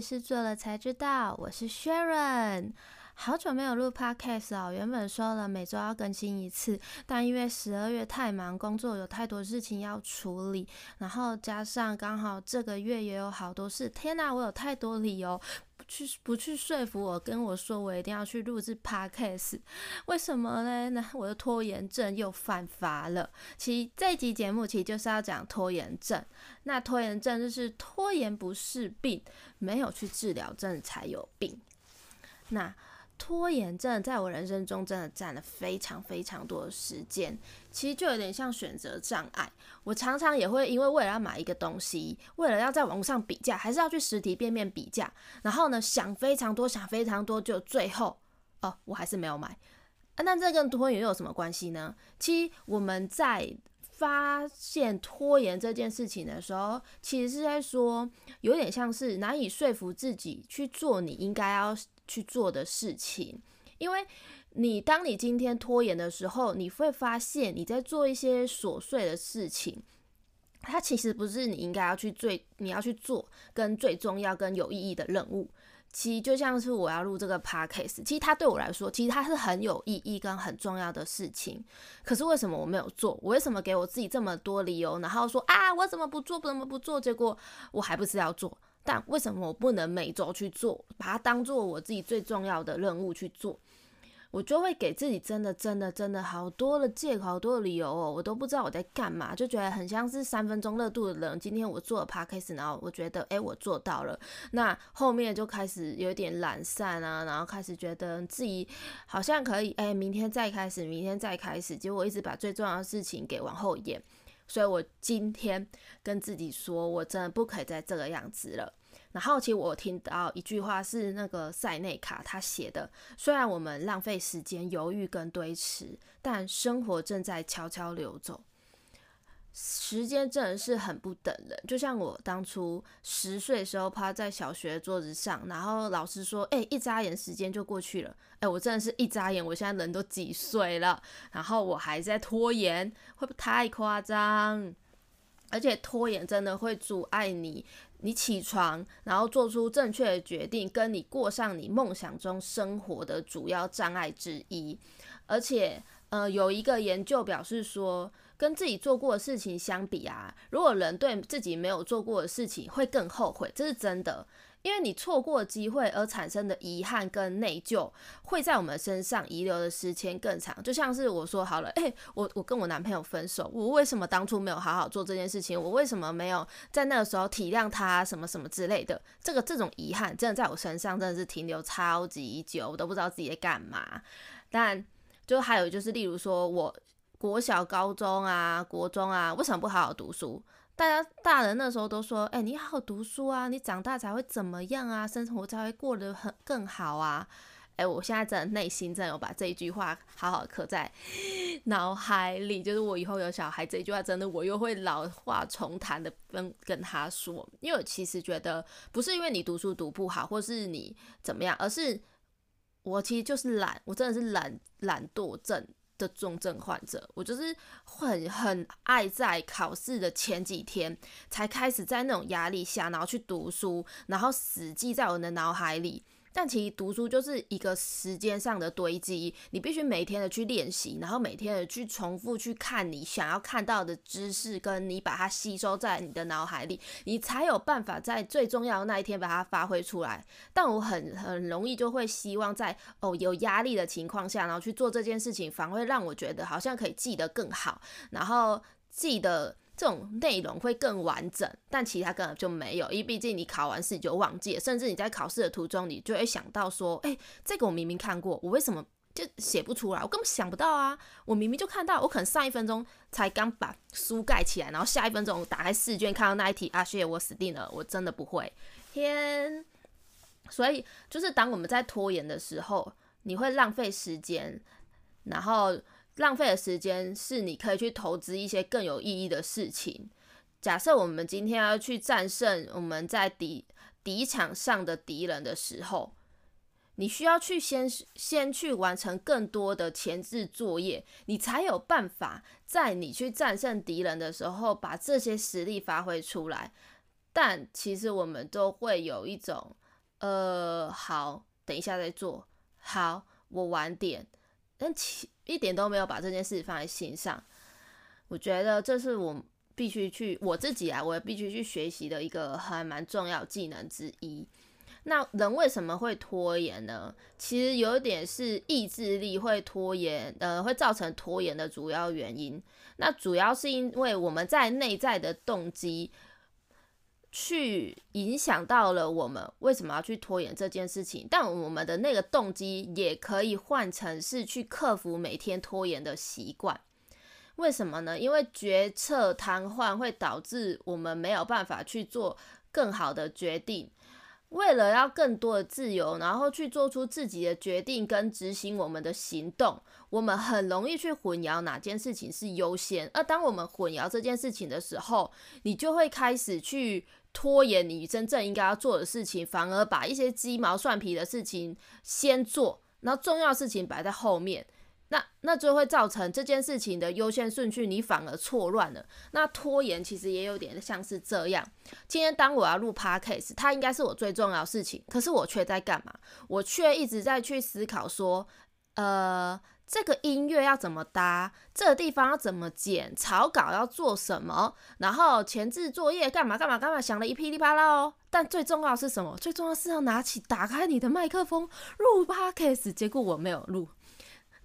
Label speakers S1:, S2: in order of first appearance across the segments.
S1: 是做了才知道，我是 Sharon。好久没有录 Podcast 哦，原本说了每周要更新一次，但因为十二月太忙，工作有太多事情要处理，然后加上刚好这个月也有好多事，天哪，我有太多理由。去不去说服我，跟我说我一定要去录制 Podcast，为什么呢？那我的拖延症又犯发了。其实这集节目其实就是要讲拖延症。那拖延症就是拖延不是病，没有去治疗，症才有病。那。拖延症在我人生中真的占了非常非常多的时间，其实就有点像选择障碍。我常常也会因为为了要买一个东西，为了要在网上比价，还是要去实体店面比价，然后呢，想非常多，想非常多，就最后哦，我还是没有买。啊，那这跟拖延又有什么关系呢？其实我们在发现拖延这件事情的时候，其实是在说，有点像是难以说服自己去做你应该要去做的事情，因为你当你今天拖延的时候，你会发现你在做一些琐碎的事情，它其实不是你应该要去最你要去做跟最重要跟有意义的任务。其实就像是我要录这个 podcast，其实它对我来说，其实它是很有意义跟很重要的事情。可是为什么我没有做？我为什么给我自己这么多理由，然后说啊，我怎么不做？怎么不做？结果我还不是要做。但为什么我不能每周去做，把它当做我自己最重要的任务去做？我就会给自己真的、真的、真的好多的借口、好多的理由哦，我都不知道我在干嘛，就觉得很像是三分钟热度的人。今天我做了 podcast，然后我觉得，诶，我做到了。那后面就开始有点懒散啊，然后开始觉得自己好像可以，哎，明天再开始，明天再开始。结果一直把最重要的事情给往后延。所以我今天跟自己说，我真的不可以再这个样子了。然后，其实我听到一句话是那个塞内卡他写的：虽然我们浪费时间、犹豫跟堆迟，但生活正在悄悄流走。时间真的是很不等人，就像我当初十岁的时候趴在小学桌子上，然后老师说：“哎，一眨眼时间就过去了。”哎，我真的是一眨眼，我现在人都几岁了，然后我还在拖延，会不会太夸张？而且拖延真的会阻碍你，你起床，然后做出正确的决定，跟你过上你梦想中生活的主要障碍之一。而且，呃，有一个研究表示说，跟自己做过的事情相比啊，如果人对自己没有做过的事情会更后悔，这是真的。因为你错过机会而产生的遗憾跟内疚，会在我们身上遗留的时间更长。就像是我说好了，诶，我我跟我男朋友分手，我为什么当初没有好好做这件事情？我为什么没有在那个时候体谅他什么什么之类的？这个这种遗憾真的在我身上真的是停留超级久，我都不知道自己在干嘛。但就还有就是，例如说我。国小、高中啊，国中啊，为什么不好好读书？大家大人那时候都说：“哎、你好好读书啊，你长大才会怎么样啊？生活才会过得很更好啊！”哎、我现在真的内心真的有把这一句话好好刻在 脑海里，就是我以后有小孩，这一句话真的我又会老话重谈的跟跟他说，因为我其实觉得不是因为你读书读不好，或是你怎么样，而是我其实就是懒，我真的是懒懒惰症。的重症患者，我就是很很爱在考试的前几天才开始在那种压力下，然后去读书，然后死记在我的脑海里。但其实读书就是一个时间上的堆积，你必须每天的去练习，然后每天的去重复去看你想要看到的知识，跟你把它吸收在你的脑海里，你才有办法在最重要的那一天把它发挥出来。但我很很容易就会希望在哦有压力的情况下，然后去做这件事情，反而会让我觉得好像可以记得更好，然后记得。这种内容会更完整，但其他根本就没有，因为毕竟你考完试你就忘记了，甚至你在考试的途中，你就会想到说，哎，这个我明明看过，我为什么就写不出来？我根本想不到啊！我明明就看到，我可能上一分钟才刚把书盖起来，然后下一分钟打开试卷看到那一题，啊，谢谢我死定了，我真的不会。天，所以就是当我们在拖延的时候，你会浪费时间，然后。浪费的时间是你可以去投资一些更有意义的事情。假设我们今天要去战胜我们在敌敌场上的敌人的时候，你需要去先先去完成更多的前置作业，你才有办法在你去战胜敌人的时候把这些实力发挥出来。但其实我们都会有一种呃，好，等一下再做，好，我晚点，但其一点都没有把这件事放在心上。我觉得这是我必须去我自己啊，我也必须去学习的一个还蛮重要技能之一。那人为什么会拖延呢？其实有一点是意志力会拖延，呃，会造成拖延的主要原因。那主要是因为我们在内在的动机。去影响到了我们为什么要去拖延这件事情，但我们的那个动机也可以换成是去克服每天拖延的习惯。为什么呢？因为决策瘫痪会导致我们没有办法去做更好的决定。为了要更多的自由，然后去做出自己的决定跟执行我们的行动，我们很容易去混淆哪件事情是优先。而当我们混淆这件事情的时候，你就会开始去。拖延你真正应该要做的事情，反而把一些鸡毛蒜皮的事情先做，然后重要事情摆在后面，那那就会造成这件事情的优先顺序你反而错乱了。那拖延其实也有点像是这样。今天当我要录 Podcast，它应该是我最重要的事情，可是我却在干嘛？我却一直在去思考说，呃。这个音乐要怎么搭？这个地方要怎么剪？草稿要做什么？然后前置作业干嘛干嘛干嘛？想了一噼里啪啦哦。但最重要的是什么？最重要是要拿起、打开你的麦克风录 Podcast。结果我没有录，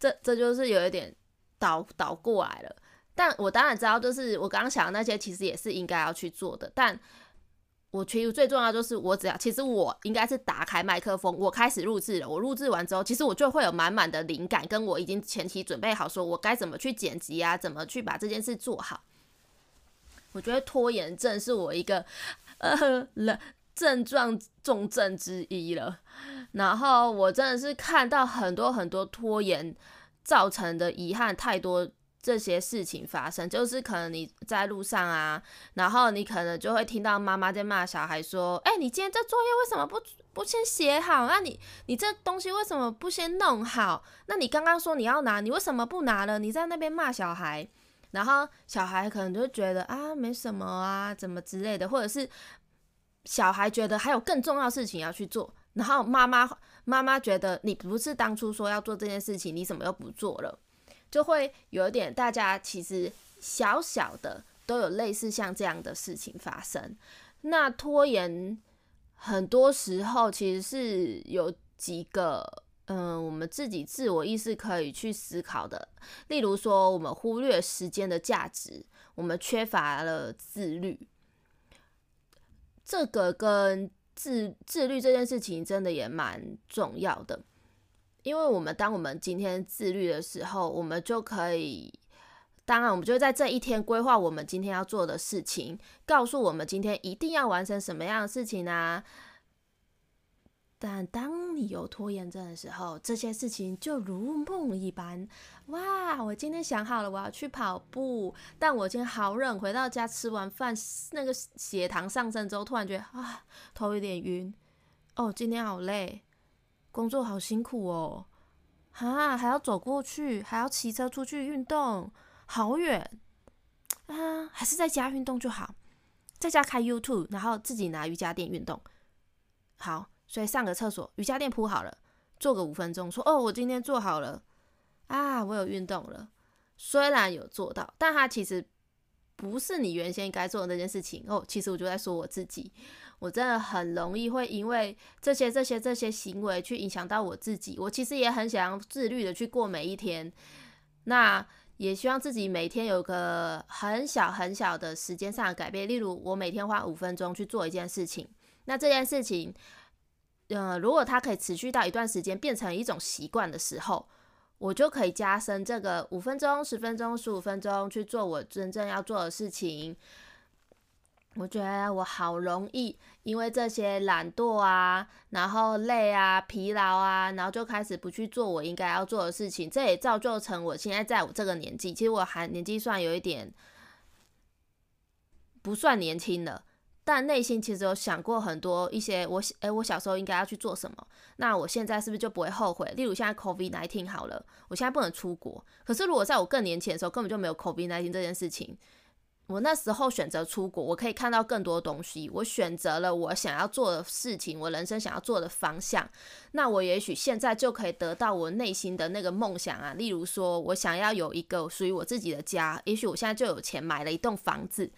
S1: 这这就是有一点倒倒过来了。但我当然知道，就是我刚刚想的那些，其实也是应该要去做的。但我其实最重要就是，我只要其实我应该是打开麦克风，我开始录制了。我录制完之后，其实我就会有满满的灵感，跟我已经前期准备好，说我该怎么去剪辑啊，怎么去把这件事做好。我觉得拖延症是我一个呃了症状重症之一了。然后我真的是看到很多很多拖延造成的遗憾太多。这些事情发生，就是可能你在路上啊，然后你可能就会听到妈妈在骂小孩说：“哎，你今天这作业为什么不不先写好？那你你这东西为什么不先弄好？那你刚刚说你要拿，你为什么不拿了？你在那边骂小孩，然后小孩可能就觉得啊，没什么啊，怎么之类的，或者是小孩觉得还有更重要的事情要去做，然后妈妈妈妈觉得你不是当初说要做这件事情，你怎么又不做了？”就会有一点，大家其实小小的都有类似像这样的事情发生。那拖延很多时候其实是有几个，嗯，我们自己自我意识可以去思考的。例如说，我们忽略时间的价值，我们缺乏了自律。这个跟自自律这件事情真的也蛮重要的。因为我们当我们今天自律的时候，我们就可以，当然我们就在这一天规划我们今天要做的事情，告诉我们今天一定要完成什么样的事情啊。但当你有拖延症的时候，这些事情就如梦一般。哇，我今天想好了，我要去跑步，但我今天好冷，回到家吃完饭，那个血糖上升之后，突然觉得啊，头有点晕。哦，今天好累。工作好辛苦哦，哈，还要走过去，还要骑车出去运动，好远啊！还是在家运动就好，在家开 YouTube，然后自己拿瑜伽垫运动。好，所以上个厕所，瑜伽垫铺好了，做个五分钟，说哦，我今天做好了啊，我有运动了。虽然有做到，但它其实不是你原先该做的那件事情哦。其实我就在说我自己。我真的很容易会因为这些、这些、这些行为去影响到我自己。我其实也很想要自律的去过每一天，那也希望自己每天有个很小很小的时间上的改变。例如，我每天花五分钟去做一件事情，那这件事情，呃，如果它可以持续到一段时间，变成一种习惯的时候，我就可以加深这个五分钟、十分钟、十五分钟去做我真正要做的事情。我觉得我好容易因为这些懒惰啊，然后累啊、疲劳啊，然后就开始不去做我应该要做的事情。这也造就成我现在在我这个年纪，其实我还年纪算有一点不算年轻了，但内心其实有想过很多一些我诶，我小时候应该要去做什么，那我现在是不是就不会后悔？例如现在 COVID-19 好了，我现在不能出国，可是如果在我更年轻的时候，根本就没有 COVID-19 这件事情。我那时候选择出国，我可以看到更多东西。我选择了我想要做的事情，我人生想要做的方向。那我也许现在就可以得到我内心的那个梦想啊。例如说，我想要有一个属于我自己的家。也许我现在就有钱买了一栋房子。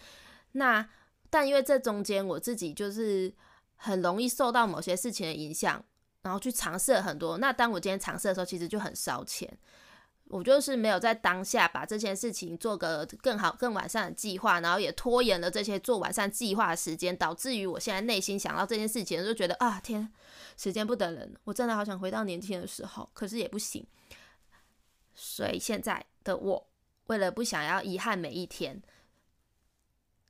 S1: 那但因为这中间我自己就是很容易受到某些事情的影响，然后去尝试了很多。那当我今天尝试的时候，其实就很烧钱。我就是没有在当下把这件事情做个更好、更完善的计划，然后也拖延了这些做完善计划的时间，导致于我现在内心想到这件事情，就觉得啊天，时间不等人，我真的好想回到年轻的时候，可是也不行。所以现在的我，为了不想要遗憾每一天，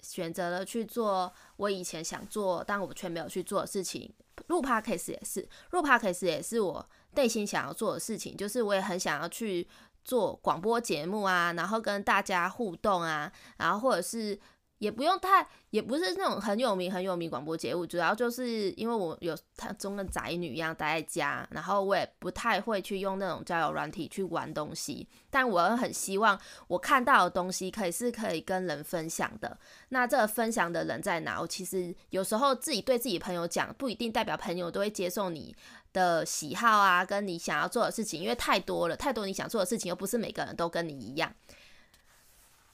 S1: 选择了去做我以前想做但我却没有去做的事情。录 Podcast 也是，录 Podcast 也是我内心想要做的事情，就是我也很想要去。做广播节目啊，然后跟大家互动啊，然后或者是也不用太，也不是那种很有名很有名广播节目，主要就是因为我有他中的宅女一样待在家，然后我也不太会去用那种交友软体去玩东西，但我很希望我看到的东西可以是可以跟人分享的。那这个分享的人在哪？我其实有时候自己对自己朋友讲，不一定代表朋友都会接受你的喜好啊，跟你想要做的事情，因为太多了，太多你想做的事情，又不是每个人都跟你一样。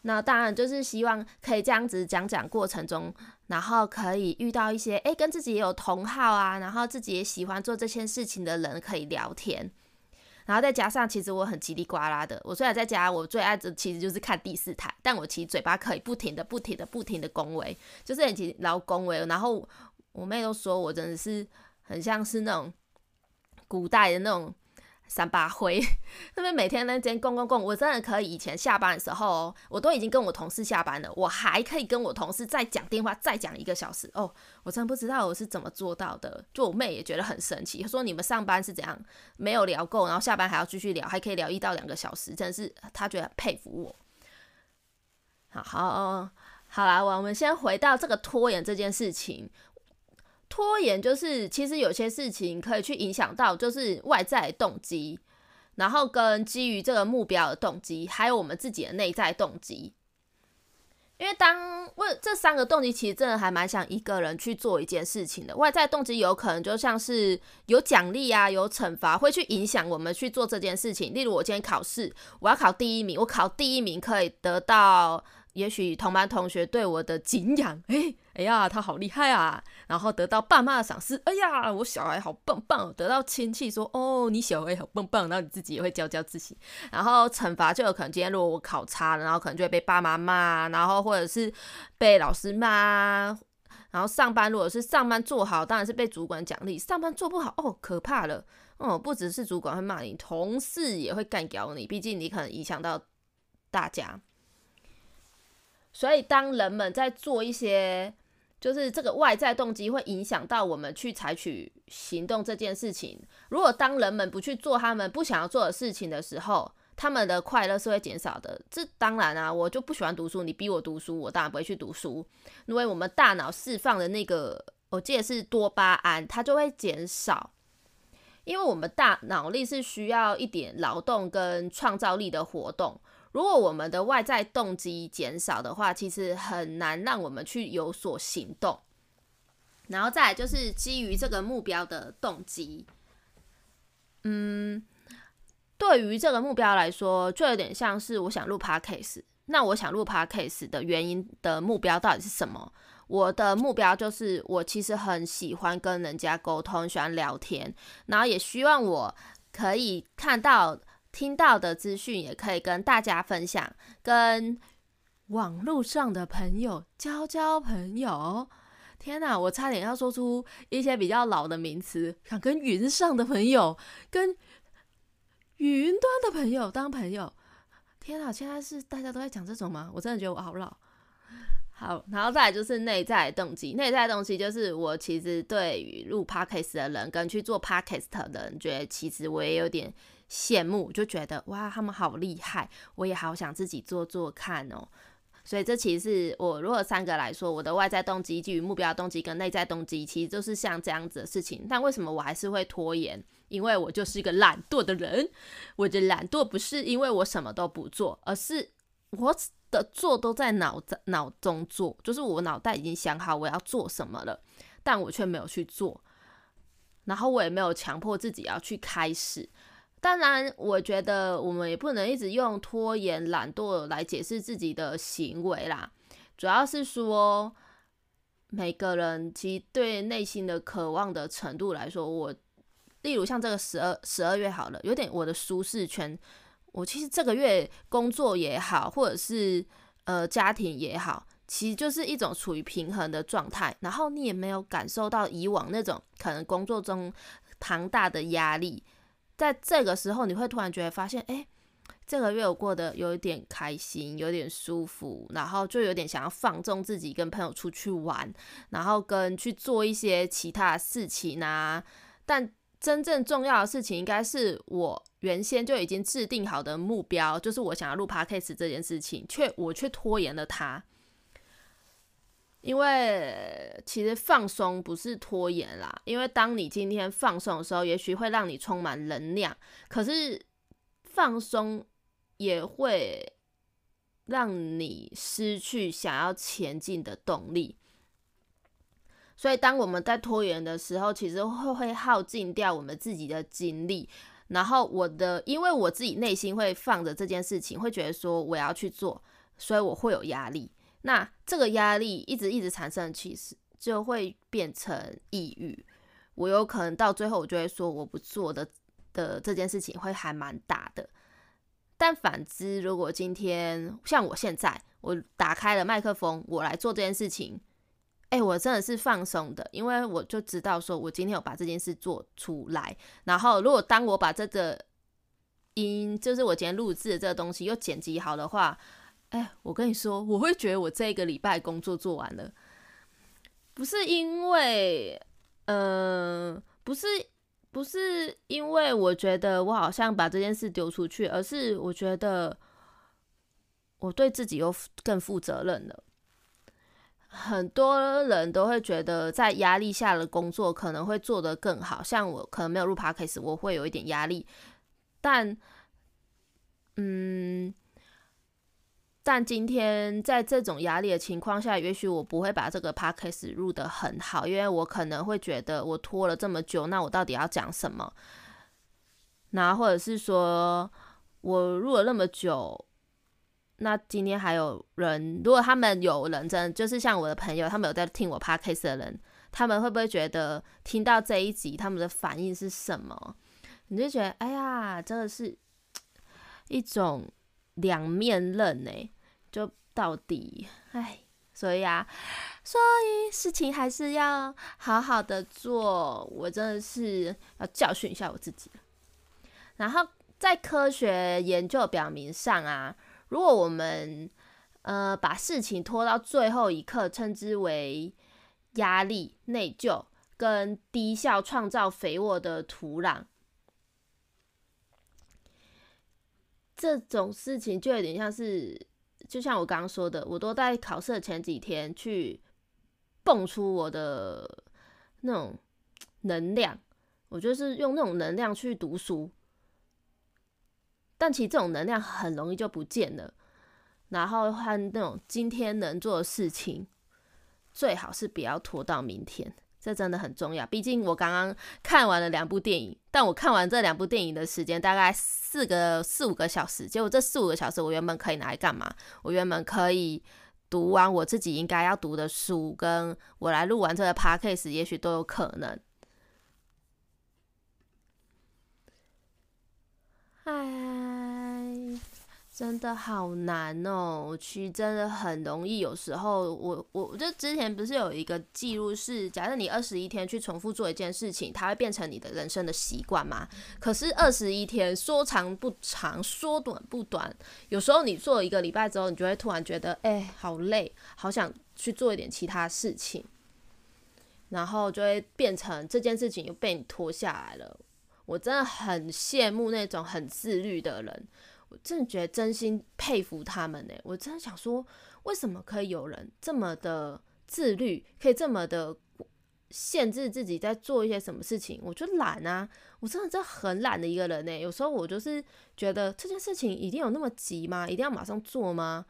S1: 那当然就是希望可以这样子讲讲过程中，然后可以遇到一些诶、跟自己也有同好啊，然后自己也喜欢做这件事情的人可以聊天。然后再加上，其实我很叽里呱啦的。我虽然在家，我最爱的其实就是看第四台，但我其实嘴巴可以不停的、不停的、不停的恭维，就是很老恭维。然后我妹都说我真的是很像是那种。古代的那种三八灰，那边每天那间逛逛逛，我真的可以。以前下班的时候，我都已经跟我同事下班了，我还可以跟我同事再讲电话，再讲一个小时哦。我真不知道我是怎么做到的。就我妹也觉得很神奇，她说你们上班是怎样没有聊够，然后下班还要继续聊，还可以聊一到两个小时，真的是她觉得很佩服我。好好好啦，我们先回到这个拖延这件事情。拖延就是，其实有些事情可以去影响到，就是外在动机，然后跟基于这个目标的动机，还有我们自己的内在动机。因为当问这三个动机，其实真的还蛮想一个人去做一件事情的。外在动机有可能就像是有奖励啊，有惩罚，会去影响我们去做这件事情。例如我今天考试，我要考第一名，我考第一名可以得到。也许同班同学对我的敬仰，哎，哎呀，他好厉害啊！然后得到爸妈的赏识，哎呀，我小孩好棒棒！得到亲戚说，哦，你小孩好棒棒，然后你自己也会骄骄自喜。然后惩罚就有可能，今天如果我考差了，然后可能就会被爸妈骂，然后或者是被老师骂。然后上班如果是上班做好，当然是被主管奖励；上班做不好，哦，可怕了！哦，不只是主管会骂你，同事也会干掉你，毕竟你可能影响到大家。所以，当人们在做一些，就是这个外在动机会影响到我们去采取行动这件事情。如果当人们不去做他们不想要做的事情的时候，他们的快乐是会减少的。这当然啊，我就不喜欢读书，你逼我读书，我当然不会去读书。因为我们大脑释放的那个，我记得是多巴胺，它就会减少。因为我们大脑力是需要一点劳动跟创造力的活动。如果我们的外在动机减少的话，其实很难让我们去有所行动。然后再就是基于这个目标的动机，嗯，对于这个目标来说，就有点像是我想录 Podcast。那我想录 Podcast 的原因的目标到底是什么？我的目标就是我其实很喜欢跟人家沟通，喜欢聊天，然后也希望我可以看到。听到的资讯也可以跟大家分享，跟网络上的朋友交交朋友。天哪，我差点要说出一些比较老的名词，想跟云上的朋友、跟云端的朋友当朋友。天哪，现在是大家都在讲这种吗？我真的觉得我好老。好，然后再来就是内在动机。内在动机就是我其实对于录 podcast 的人跟去做 podcast 的人，觉得其实我也有点。羡慕，就觉得哇，他们好厉害，我也好想自己做做看哦。所以这其实是我如果三个来说，我的外在动机、基于目标动机跟内在动机，其实就是像这样子的事情。但为什么我还是会拖延？因为我就是一个懒惰的人。我的懒惰不是因为我什么都不做，而是我的做都在脑子脑中做，就是我脑袋已经想好我要做什么了，但我却没有去做，然后我也没有强迫自己要去开始。当然，我觉得我们也不能一直用拖延、懒惰来解释自己的行为啦。主要是说，每个人其实对内心的渴望的程度来说，我例如像这个十二十二月好了，有点我的舒适圈。我其实这个月工作也好，或者是呃家庭也好，其实就是一种处于平衡的状态。然后你也没有感受到以往那种可能工作中庞大的压力。在这个时候，你会突然觉得发现，哎，这个月我过得有一点开心，有点舒服，然后就有点想要放纵自己，跟朋友出去玩，然后跟去做一些其他事情啊。但真正重要的事情，应该是我原先就已经制定好的目标，就是我想要录 Podcast 这件事情，却我却拖延了它。因为其实放松不是拖延啦，因为当你今天放松的时候，也许会让你充满能量，可是放松也会让你失去想要前进的动力。所以当我们在拖延的时候，其实会会耗尽掉我们自己的精力。然后我的，因为我自己内心会放着这件事情，会觉得说我要去做，所以我会有压力。那这个压力一直一直产生，其实就会变成抑郁。我有可能到最后，我就会说我不做的的这件事情会还蛮大的。但反之，如果今天像我现在，我打开了麦克风，我来做这件事情，哎，我真的是放松的，因为我就知道说我今天有把这件事做出来。然后，如果当我把这个音，就是我今天录制的这个东西又剪辑好的话。哎，我跟你说，我会觉得我这一个礼拜工作做完了，不是因为，呃，不是，不是因为我觉得我好像把这件事丢出去，而是我觉得我对自己又更负责任了。很多人都会觉得在压力下的工作可能会做得更好，像我可能没有录 Podcast，我会有一点压力，但，嗯。但今天在这种压力的情况下，也许我不会把这个 podcast 录得很好，因为我可能会觉得我拖了这么久，那我到底要讲什么？那或者是说我录了那么久，那今天还有人，如果他们有人真的就是像我的朋友，他们有在听我 podcast 的人，他们会不会觉得听到这一集他们的反应是什么？你就觉得哎呀，真的是一种两面刃呢、就到底，哎，所以啊，所以事情还是要好好的做。我真的是要教训一下我自己。然后在科学研究表明上啊，如果我们呃把事情拖到最后一刻，称之为压力、内疚跟低效创造肥沃的土壤，这种事情就有点像是。就像我刚刚说的，我都在考试的前几天去蹦出我的那种能量，我就是用那种能量去读书，但其实这种能量很容易就不见了。然后和那种今天能做的事情，最好是不要拖到明天。这真的很重要，毕竟我刚刚看完了两部电影，但我看完这两部电影的时间大概四个四五个小时，结果这四五个小时我原本可以拿来干嘛？我原本可以读完我自己应该要读的书，跟我来录完这个 podcast，也许都有可能。哎。真的好难哦，我其实真的很容易。有时候我我我就之前不是有一个记录是，假设你二十一天去重复做一件事情，它会变成你的人生的习惯吗？可是二十一天说长不长，说短不短。有时候你做一个礼拜之后，你就会突然觉得，哎，好累，好想去做一点其他事情，然后就会变成这件事情又被你拖下来了。我真的很羡慕那种很自律的人。我真的觉得真心佩服他们呢。我真的想说，为什么可以有人这么的自律，可以这么的限制自己在做一些什么事情？我就懒啊，我真的真的很懒的一个人呢。有时候我就是觉得这件事情一定有那么急吗？一定要马上做吗？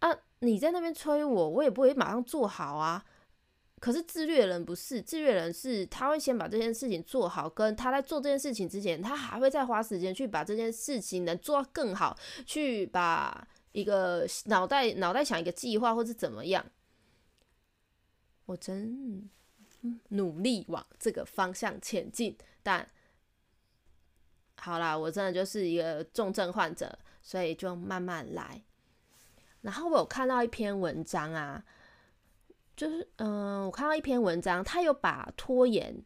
S1: 啊你在那边催我，我也不会马上做好啊。可是自律的人不是，自律的人是他会先把这件事情做好，跟他在做这件事情之前，他还会再花时间去把这件事情能做到更好，去把一个脑袋脑袋想一个计划，或是怎么样。我真努力往这个方向前进，但好啦，我真的就是一个重症患者，所以就慢慢来。然后我有看到一篇文章啊。就是，嗯、我看到一篇文章，他有把拖延、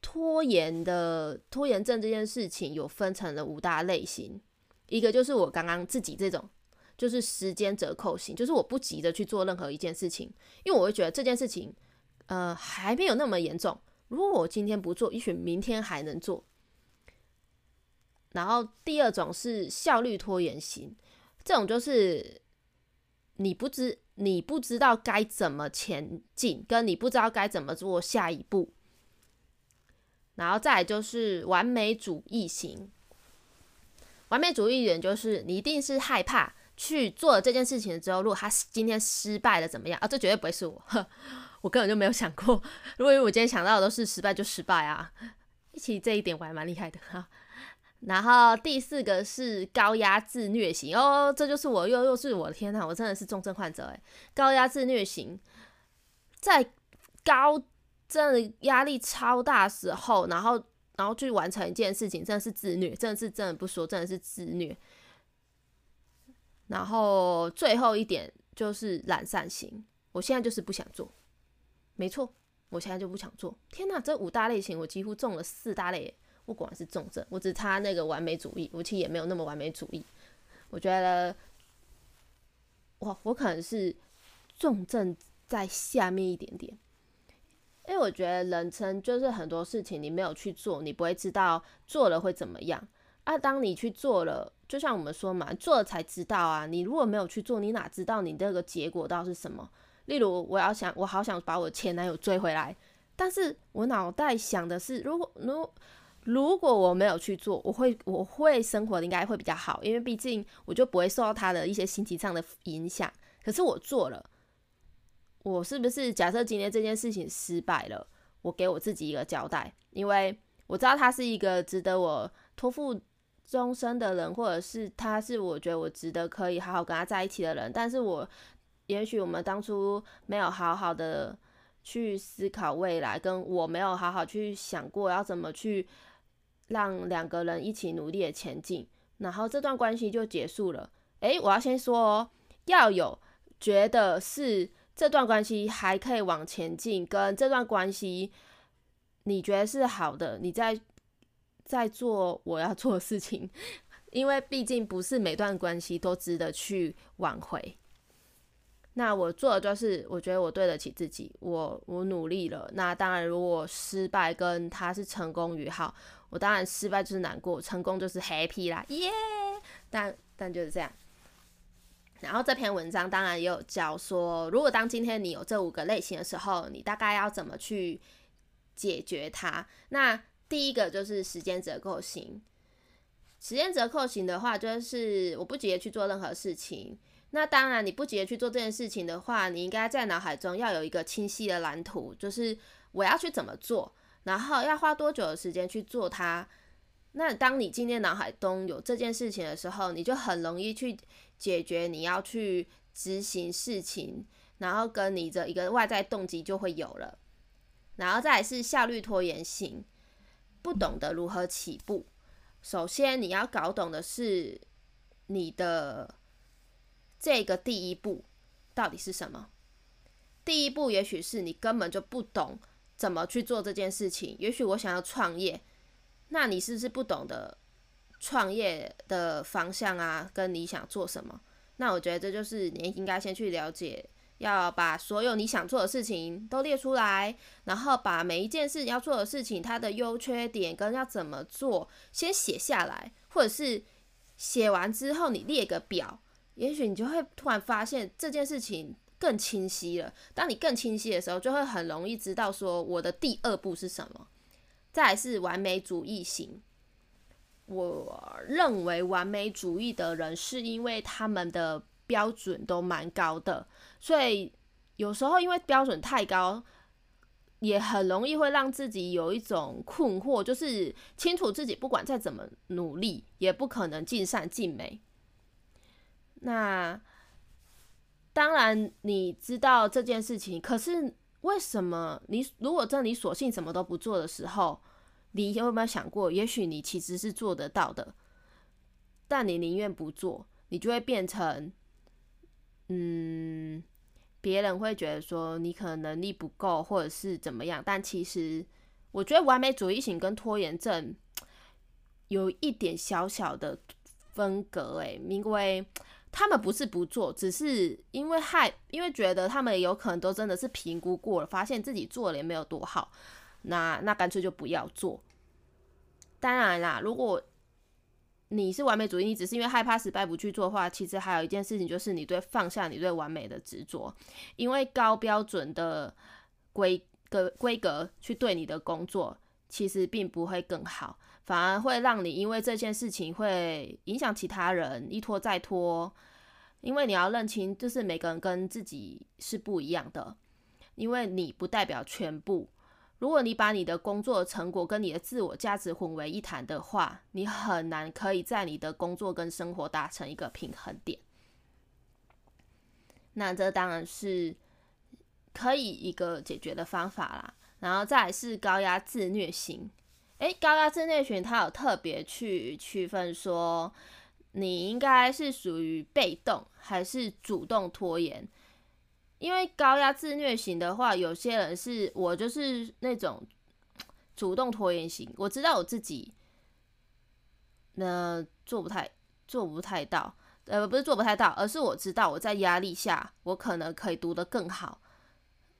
S1: 拖延的拖延症这件事情有分成了五大类型。一个就是我刚刚自己这种，就是时间折扣型，就是我不急着去做任何一件事情，因为我会觉得这件事情，呃，还没有那么严重。如果我今天不做，也许明天还能做。然后第二种是效率拖延型，这种就是你不知。你不知道该怎么前进，跟你不知道该怎么做下一步，然后再就是完美主义型。完美主义人就是你一定是害怕去做这件事情之后，如果他今天失败了怎么样啊？这绝对不会是我，我根本就没有想过。如果我今天想到的都是失败就失败啊，其实这一点我还蛮厉害的哈。然后第四个是高压自虐型哦，这就是我又又是我的天呐，我真的是重症患者诶，高压自虐型，在高真的压力超大时候，然后然后去完成一件事情，真的是自虐，真的是真的不说，真的是自虐。然后最后一点就是懒散型，我现在就是不想做，没错，我现在就不想做。天呐，这五大类型我几乎中了四大类。不管是重症，我只差那个完美主义，我其实也没有那么完美主义。我觉得，哇，我可能是重症在下面一点点，因为我觉得人生就是很多事情你没有去做，你不会知道做了会怎么样啊。当你去做了，就像我们说嘛，做了才知道啊。你如果没有去做，你哪知道你这个结果到是什么？例如，我要想，我好想把我前男友追回来，但是我脑袋想的是，如果如果如果我没有去做，我会我会生活的应该会比较好，因为毕竟我就不会受到他的一些心情上的影响。可是我做了，我是不是假设今天这件事情失败了，我给我自己一个交代，因为我知道他是一个值得我托付终身的人，或者是他是我觉得我值得可以好好跟他在一起的人，但是我也许我们当初没有好好的去思考未来，跟我没有好好去想过要怎么去。让两个人一起努力的前进，然后这段关系就结束了。诶，我要先说哦，要有觉得是这段关系还可以往前进，跟这段关系你觉得是好的，你在在做我要做的事情，因为毕竟不是每段关系都值得去挽回。那我做的就是，我觉得我对得起自己，我我努力了。那当然，如果失败跟他是成功与好，我当然失败就是难过，成功就是 happy 啦，耶、但但就是这样。然后这篇文章当然也有教说，如果当今天你有这五个类型的时候，你大概要怎么去解决它？那第一个就是时间折扣型。时间折扣型的话，就是我不急着去做任何事情。那当然，你不急着去做这件事情的话，你应该在脑海中要有一个清晰的蓝图，就是我要去怎么做，然后要花多久的时间去做它。那当你今天脑海中有这件事情的时候，你就很容易去解决你要去执行事情，然后跟你的一个外在动机就会有了。然后再是效率拖延型，不懂得如何起步。首先你要搞懂的是你的。这个第一步到底是什么？第一步也许是你根本就不懂怎么去做这件事情。也许我想要创业，那你是不是不懂得创业的方向啊？跟你想做什么？那我觉得这就是你应该先去了解，要把所有你想做的事情都列出来，然后把每一件事要做的事情它的优缺点跟要怎么做先写下来，或者是写完之后你列个表。也许你就会突然发现这件事情更清晰了。当你更清晰的时候，就会很容易知道说我的第二步是什么。再来是完美主义型。我认为完美主义的人是因为他们的标准都蛮高的，所以有时候因为标准太高，也很容易会让自己有一种困惑，就是清楚自己不管再怎么努力，也不可能尽善尽美。那当然你知道这件事情，可是为什么你如果这你索性什么都不做的时候，你有没有想过，也许你其实是做得到的，但你宁愿不做，你就会变成，嗯，别人会觉得说你可能能力不够，或者是怎么样。但其实，我觉得完美主义型跟拖延症有一点小小的分隔，诶，因为他们不是不做，只是因为害，因为觉得他们有可能都真的是评估过了，发现自己做了也没有多好。那那干脆就不要做。当然啦，如果你是完美主义，你只是因为害怕失败不去做的话，其实还有一件事情就是你对放下你对完美的执着，因为高标准的规格规格去对你的工作，其实并不会更好，反而会让你因为这件事情会影响其他人，一拖再拖。因为你要认清，就是每个人跟自己是不一样的，因为你不代表全部。如果你把你的工作成果跟你的自我价值混为一谈的话，你很难可以在你的工作跟生活达成一个平衡点。那这当然是可以一个解决的方法啦。然后再是高压自虐型，诶，高压自虐型它有特别去区分说，你应该是属于被动还是主动拖延。因为高压自虐型的话，有些人是我就是那种主动拖延型。我知道我自己，呃，做不太做不太到，呃，不是做不太到，而是我知道我在压力下，我可能可以读得更好。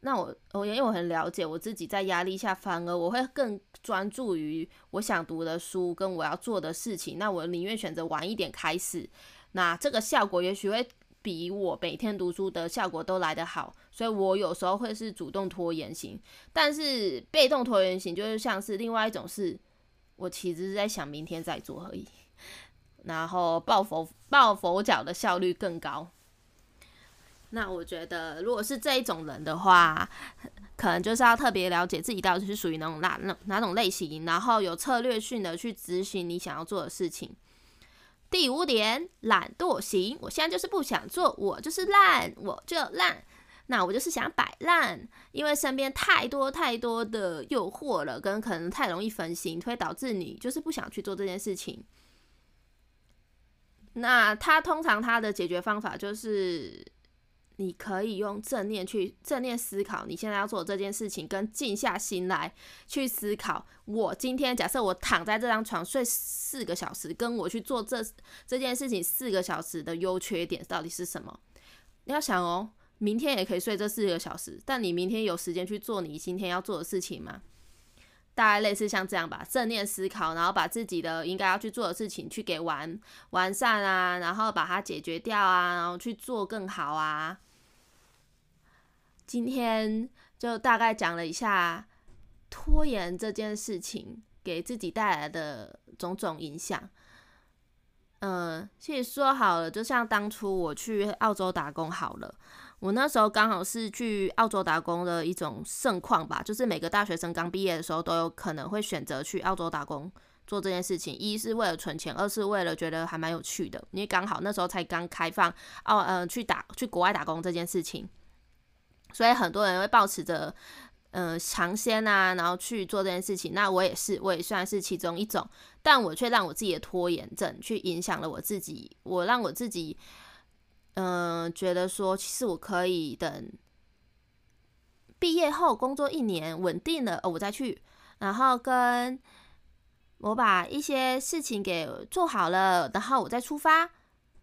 S1: 那我我因为我很了解我自己，在压力下，反而我会更专注于我想读的书跟我要做的事情。那我宁愿选择晚一点开始，那这个效果也许会。比我每天读书的效果都来得好，所以我有时候会是主动拖延型，但是被动拖延型就是像是另外一种是，我其实是在想明天再做而已，然后抱佛抱佛脚的效率更高。那我觉得如果是这一种人的话，可能就是要特别了解自己到底是属于那种哪哪哪种类型，然后有策略性的去执行你想要做的事情。第五点，懒惰型。我现在就是不想做，我就是懒，我就懒。那我就是想摆烂，因为身边太多太多的诱惑了，跟可能太容易分心，会导致你就是不想去做这件事情。那他通常他的解决方法就是。你可以用正念去正念思考你现在要做的这件事情，跟静下心来去思考。我今天假设我躺在这张床睡四个小时，跟我去做这这件事情四个小时的优缺点到底是什么？你要想哦，明天也可以睡这四个小时，但你明天有时间去做你今天要做的事情吗？大概类似像这样吧，正念思考，然后把自己的应该要去做的事情去给完完善啊，然后把它解决掉啊，然后去做更好啊。今天就大概讲了一下拖延这件事情给自己带来的种种影响。嗯，其实说好了，就像当初我去澳洲打工好了，我那时候刚好是去澳洲打工的一种盛况吧，就是每个大学生刚毕业的时候都有可能会选择去澳洲打工做这件事情，一是为了存钱，二是为了觉得还蛮有趣的，因为刚好那时候才刚开放哦，嗯，去打去国外打工这件事情。所以很多人会抱持着，嗯、尝鲜啊，然后去做这件事情。那我也是，我也算是其中一种，但我却让我自己的拖延症去影响了我自己。我让我自己，嗯、觉得说，其实我可以等毕业后工作一年稳定了，我再去，然后跟我把一些事情给做好了，然后我再出发。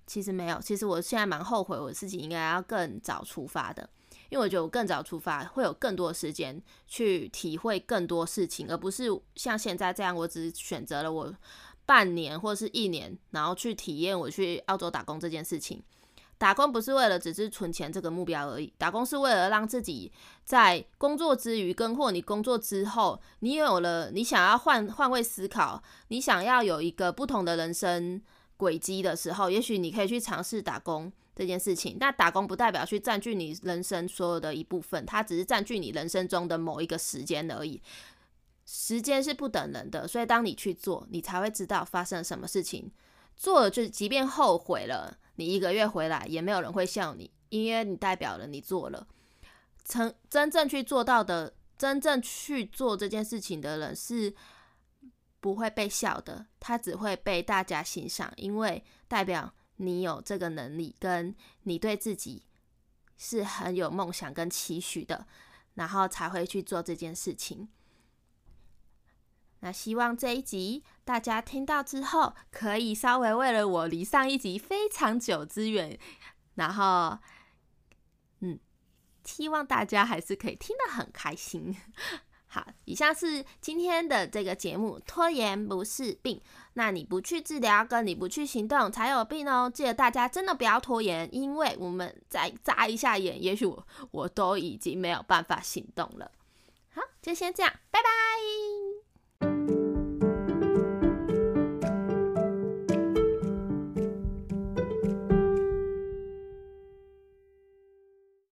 S1: 其实没有，其实我现在蛮后悔，我自己应该要更早出发的。因为我觉得我更早出发，会有更多时间去体会更多事情，而不是像现在这样，我只选择了我半年或是一年，然后去体验我去澳洲打工这件事情。打工不是为了只是存钱这个目标而已，打工是为了让自己在工作之余，跟或你工作之后，你有了你想要换换位思考，你想要有一个不同的人生轨迹的时候，也许你可以去尝试打工。这件事情。那打工不代表去占据你人生所有的一部分，它只是占据你人生中的某一个时间而已。时间是不等人的，所以当你去做，你才会知道发生什么事情。做了就即便后悔了，你一个月回来也没有人会笑你，因为你代表了你做了。成真正去做到的，真正去做这件事情的人是不会被笑的，他只会被大家欣赏，因为代表你有这个能力，跟你对自己是很有梦想跟期许的，然后才会去做这件事情。那希望这一集大家听到之后，可以稍微为了我离上一集非常久之远，然后，嗯，希望大家还是可以听得很开心。好，以下是今天的这个节目，拖延不是病，那你不去治疗，跟你不去行动才有病哦。记得大家真的不要拖延，因为我们再眨一下眼，也许我我都已经没有办法行动了。好，就先这样，拜拜。